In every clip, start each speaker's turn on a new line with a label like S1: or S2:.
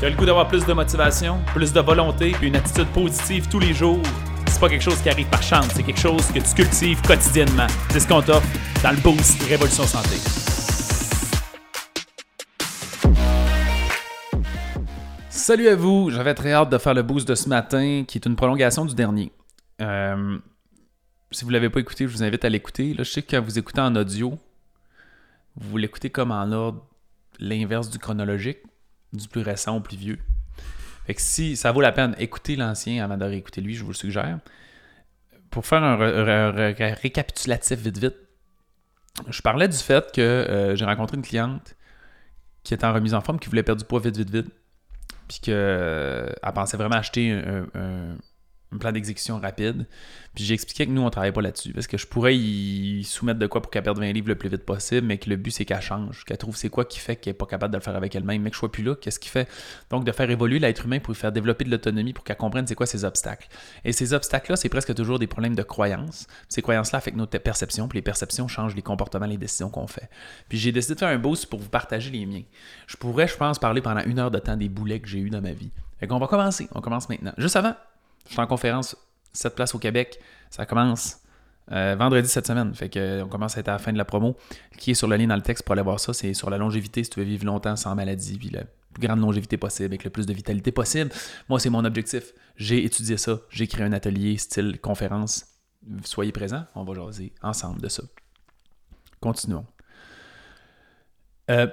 S1: Tu as le goût d'avoir plus de motivation, plus de volonté, puis une attitude positive tous les jours? C'est pas quelque chose qui arrive par chance, c'est quelque chose que tu cultives quotidiennement. C'est ce qu'on t'offre dans le Boost Révolution Santé. Salut à vous, j'avais très hâte de faire le boost de ce matin, qui est une prolongation du dernier. Euh, si vous ne l'avez pas écouté, je vous invite à l'écouter. Là, je sais que quand vous écoutez en audio, vous l'écoutez comme en ordre, l'inverse du chronologique, du plus récent au plus vieux. Fait que si ça vaut la peine, écoutez l'ancien avant de réécouter lui, je vous le suggère. Pour faire un, récapitulatif vite vite, je parlais du fait que euh, j'ai rencontré une cliente qui était en remise en forme, qui voulait perdre du poids vite, vite, vite. Puis qu'elle euh, pensait vraiment acheter un un plan d'exécution rapide. Puis j'ai expliqué que nous, on travaille pas là-dessus. Parce que je pourrais y soumettre de quoi pour qu'elle perde 20 livres le plus vite possible, mais que le but, c'est qu'elle change, qu'elle trouve c'est quoi qui fait qu'elle n'est pas capable de le faire avec elle-même, mais que je sois plus là, qu'est-ce qui fait. Donc, de faire évoluer l'être humain pour lui faire développer de l'autonomie, pour qu'elle comprenne c'est quoi ses obstacles. Et ces obstacles-là, c'est presque toujours des problèmes de croyances. Ces croyances-là affectent nos perceptions, puis les perceptions changent les comportements, les décisions qu'on fait. Puis j'ai décidé de faire un boost pour vous partager les miens. Je pourrais, je pense, parler pendant une heure de temps des boulets que j'ai eu dans ma vie. Fait qu'on va commencer. On commence maintenant. Juste avant, je suis en conférence 7 places au Québec. Ça commence euh, vendredi cette semaine. Fait que, on commence à être à la fin de la promo. Qui est sur le lien dans le texte pour aller voir ça, c'est sur la longévité, si tu veux vivre longtemps sans maladie, la plus grande longévité possible, avec le plus de vitalité possible. Moi, c'est mon objectif. J'ai étudié ça. J'ai créé un atelier style conférence. Soyez présents, on va jaser ensemble de ça. Continuons. Euh,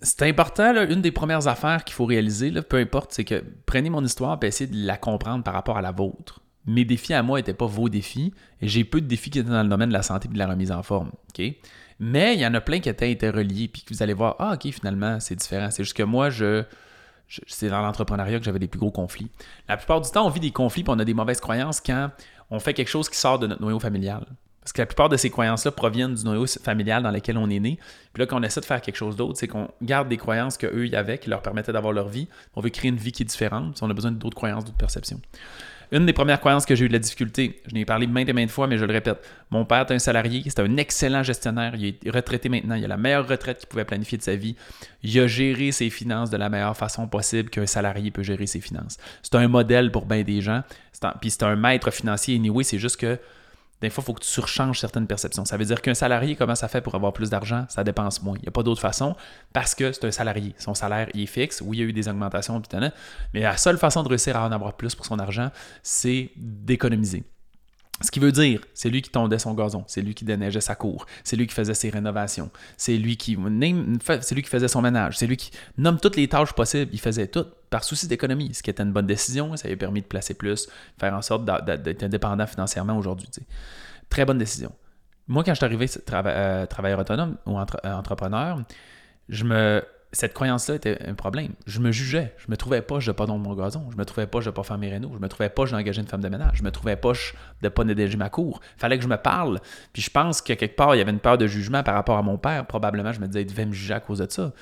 S1: c'est important, une des premières affaires qu'il faut réaliser, peu importe, c'est que prenez mon histoire et essayez de la comprendre par rapport à la vôtre. Mes défis à moi n'étaient pas vos défis, et j'ai peu de défis qui étaient dans le domaine de la santé et de la remise en forme. Mais il y en a plein qui étaient interreliés, puis que vous allez voir, ah, ok, finalement, c'est différent. C'est juste que moi, je, c'est dans l'entrepreneuriat que j'avais des plus gros conflits. La plupart du temps, on vit des conflits, et on a des mauvaises croyances quand on fait quelque chose qui sort de notre noyau familial. Parce que la plupart de ces croyances-là proviennent du noyau familial dans lequel on est né. Puis là, quand on essaie de faire quelque chose d'autre, c'est qu'on garde des croyances qu'eux y avaient, qui leur permettaient d'avoir leur vie. On veut créer une vie qui est différente. on a besoin d'autres croyances, d'autres perceptions. Une des premières croyances que j'ai eu de la difficulté, je n'ai parlé maintes et maintes fois, mais je le répète. Mon père est un salarié, c'est un excellent gestionnaire. Il est retraité maintenant. Il a la meilleure retraite qu'il pouvait planifier de sa vie. Il a géré ses finances de la meilleure façon possible qu'un salarié peut gérer ses finances. C'est un modèle pour bien des gens. Puis c'est un maître financier. Anyway, c'est juste que des fois, il faut que tu surchanges certaines perceptions. Ça veut dire qu'un salarié, comment ça fait pour avoir plus d'argent? Ça dépense moins. Il n'y a pas d'autre façon parce que c'est un salarié. Son salaire, il est fixe. Oui, il y a eu des augmentations, mais la seule façon de réussir à en avoir plus pour son argent, c'est d'économiser. Ce qui veut dire, c'est lui qui tondait son gazon, c'est lui qui déneigeait sa cour, c'est lui qui faisait ses rénovations, c'est lui qui c'est lui qui faisait son ménage, c'est lui qui nomme toutes les tâches possibles, il faisait tout par souci d'économie, ce qui était une bonne décision, ça lui a permis de placer plus, faire en sorte d'être indépendant financièrement aujourd'hui. Très bonne décision. Moi, quand je suis arrivé euh, travailleur autonome ou euh, entrepreneur, je me cette croyance-là était un problème. Je me jugeais. Je me trouvais poche de pas dans mon gazon. Je me trouvais poche de pas faire mes rénaux. Je me trouvais poche d'engager une femme de ménage. Je me trouvais poche de pas négliger ma cour. Fallait que je me parle. Puis je pense que quelque part, il y avait une peur de jugement par rapport à mon père. Probablement, je me disais, il devait me juger à cause de ça.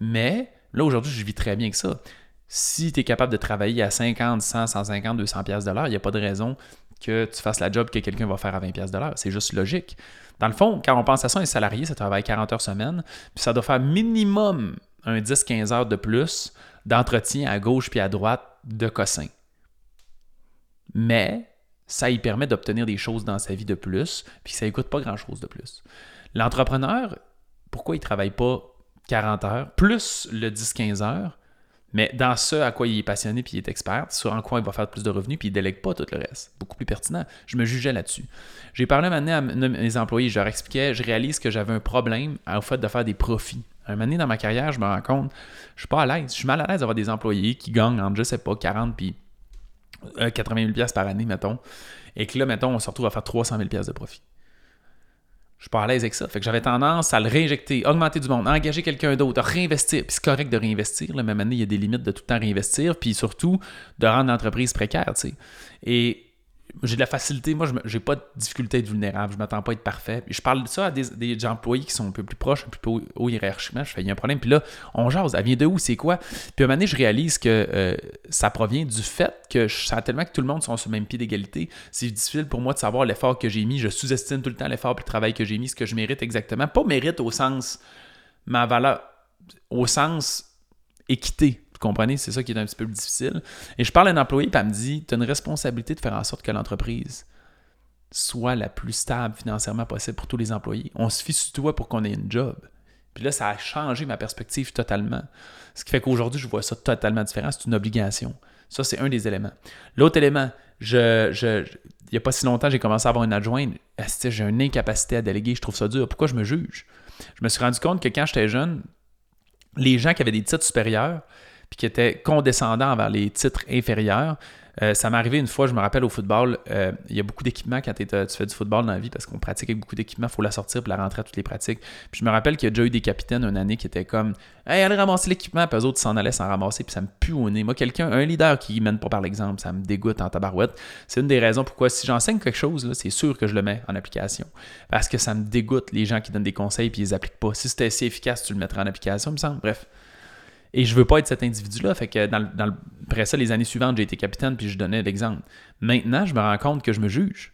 S1: Mais là, aujourd'hui, je vis très bien que ça. Si tu es capable de travailler à 50, 100, 150, 200 pièces de l'heure, il n'y a pas de raison que tu fasses la job que quelqu'un va faire à 20 pièces de l'heure. C'est juste logique. Dans le fond, quand on pense à ça, un salarié, ça travaille 40 heures semaine, puis ça doit faire minimum un 10-15 heures de plus d'entretien à gauche puis à droite de cossin. Mais ça lui permet d'obtenir des choses dans sa vie de plus, puis ça ne coûte pas grand-chose de plus. L'entrepreneur, pourquoi il ne travaille pas 40 heures, plus le 10-15 heures, mais dans ce à quoi il est passionné puis il est expert, sur en quoi il va faire plus de revenus puis il délègue pas tout le reste. Beaucoup plus pertinent. Je me jugeais là-dessus. J'ai parlé maintenant à mes employés, je leur expliquais, je réalise que j'avais un problème au fait de faire des profits. Un moment donné dans ma carrière, je me rends compte, je suis pas à l'aise. Je suis mal à l'aise d'avoir des employés qui gagnent entre, je sais pas, 40 puis 80 000 par année, mettons. Et que là, mettons, on se retrouve à faire 300 000 de profit. Je suis pas à l'aise avec ça. Fait que j'avais tendance à le réinjecter, augmenter du monde, engager quelqu'un d'autre, réinvestir. Puis c'est correct de réinvestir. Là, même année, il y a des limites de tout le temps réinvestir. Puis surtout, de rendre l'entreprise précaire. Tu sais. Et j'ai de la facilité. Moi, je n'ai pas de difficulté à être vulnérable. Je m'attends pas à être parfait. je parle de ça à des, employés qui sont un peu plus proches, un peu plus haut, hiérarchiquement. Je fais, il y a un problème. Puis là, on jase. Elle vient de où? C'est quoi? Puis à un moment donné, je réalise que euh, ça provient du fait que je sens tellement que tout le monde sont sur le même pied d'égalité. C'est difficile pour moi de savoir l'effort que j'ai mis. Je sous-estime tout le temps l'effort et le travail que j'ai mis, ce que je mérite exactement. Pas mérite au sens ma valeur, au sens équité comprenez, c'est ça qui est un petit peu difficile. Et je parle à un employé, puis elle me dit Tu as une responsabilité de faire en sorte que l'entreprise soit la plus stable financièrement possible pour tous les employés. On se fie sur toi pour qu'on ait une job. Puis là, ça a changé ma perspective totalement. Ce qui fait qu'aujourd'hui, je vois ça totalement différent. C'est une obligation. Ça, c'est un des éléments. L'autre élément, je, je, il n'y a pas si longtemps, j'ai commencé à avoir une adjointe. J'ai une incapacité à déléguer? Je trouve ça dur. Pourquoi je me juge? Je me suis rendu compte que quand j'étais jeune, les gens qui avaient des titres supérieurs, puis qui étaient condescendants envers les titres inférieurs, euh, ça m'est arrivé une fois, je me rappelle au football, euh, il y a beaucoup d'équipements quand tu fais du football dans la vie parce qu'on pratique beaucoup d'équipements, il faut la sortir pour la rentrer à toutes les pratiques. Puis je me rappelle qu'il y a déjà eu des capitaines une année qui étaient comme Hey, allez ramasser l'équipement, puis eux autres s'en allaient sans ramasser, puis ça me pue au nez. Moi, quelqu'un, un leader qui mène pas par l'exemple, ça me dégoûte en tabarouette. C'est une des raisons pourquoi si j'enseigne quelque chose, c'est sûr que je le mets en application. Parce que ça me dégoûte les gens qui donnent des conseils puis ils les appliquent pas. Si c'était si efficace, tu le mettrais en application, il me semble. Bref. Et je veux pas être cet individu-là. Fait que dans, après ça, les années suivantes, j'ai été capitaine puis je donnais l'exemple. Maintenant, je me rends compte que je me juge.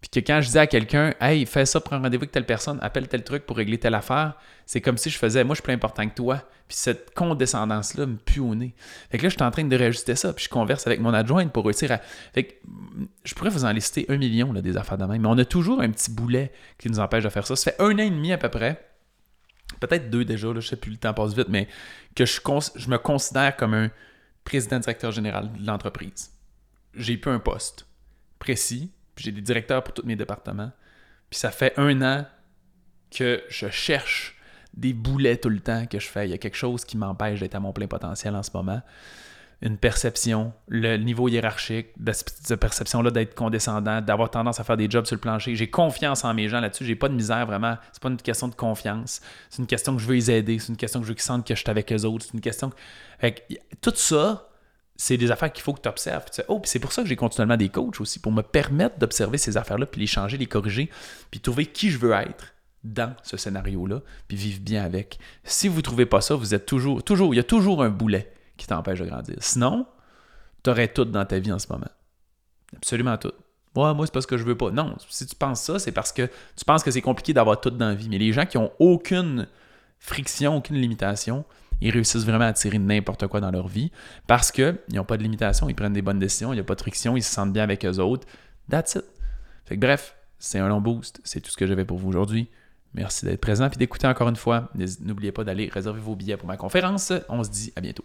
S1: Puis que quand je dis à quelqu'un, hey, fais ça, prends rendez-vous avec telle personne, appelle tel truc pour régler telle affaire, c'est comme si je faisais, moi, je suis plus important que toi. Puis cette condescendance-là me pue au nez. Fait que là, je suis en train de réajuster ça, puis je converse avec mon adjointe pour réussir à. Fait que je pourrais vous en lister un million des affaires de même, mais on a toujours un petit boulet qui nous empêche de faire ça. Ça fait un an et demi à peu près peut-être deux déjà, là, je sais plus, le temps passe vite, mais que je, me considère comme un président directeur général de l'entreprise. J'ai plus un poste précis, puis j'ai des directeurs pour tous mes départements. Puis ça fait un an que je cherche des boulets tout le temps que je fais. Il y a quelque chose qui m'empêche d'être à mon plein potentiel en ce moment une perception, le niveau hiérarchique, de cette perception-là d'être condescendant, d'avoir tendance à faire des jobs sur le plancher. J'ai confiance en mes gens là-dessus. J'ai pas de misère vraiment. C'est pas une question de confiance. C'est une question que je veux les aider. C'est une question que je veux qu'ils sentent que je suis avec eux autres. C'est une question. tout ça, c'est des affaires qu'il faut que tu observes. oh, c'est pour ça que j'ai continuellement des coachs aussi, pour me permettre d'observer ces affaires-là, puis les changer, les corriger, puis trouver qui je veux être dans ce scénario-là, puis vivre bien avec. Si vous ne trouvez pas ça, vous êtes toujours, toujours, il y a toujours un boulet qui t'empêche de grandir. Sinon, tu aurais tout dans ta vie en ce moment. Absolument tout. Ouais, moi, c'est parce que je veux pas. Non, si tu penses ça, c'est parce que tu penses que c'est compliqué d'avoir tout dans la vie. Mais les gens qui ont aucune friction, aucune limitation, ils réussissent vraiment à tirer n'importe quoi dans leur vie parce qu'ils n'ont pas de limitation, ils prennent des bonnes décisions, il n'y a pas de friction, ils se sentent bien avec eux autres. That's it. Fait que bref, c'est un long boost. C'est tout ce que j'avais pour vous aujourd'hui. Merci d'être présent et d'écouter encore une fois. N'oubliez pas d'aller réserver vos billets pour ma conférence. On se dit à bientôt.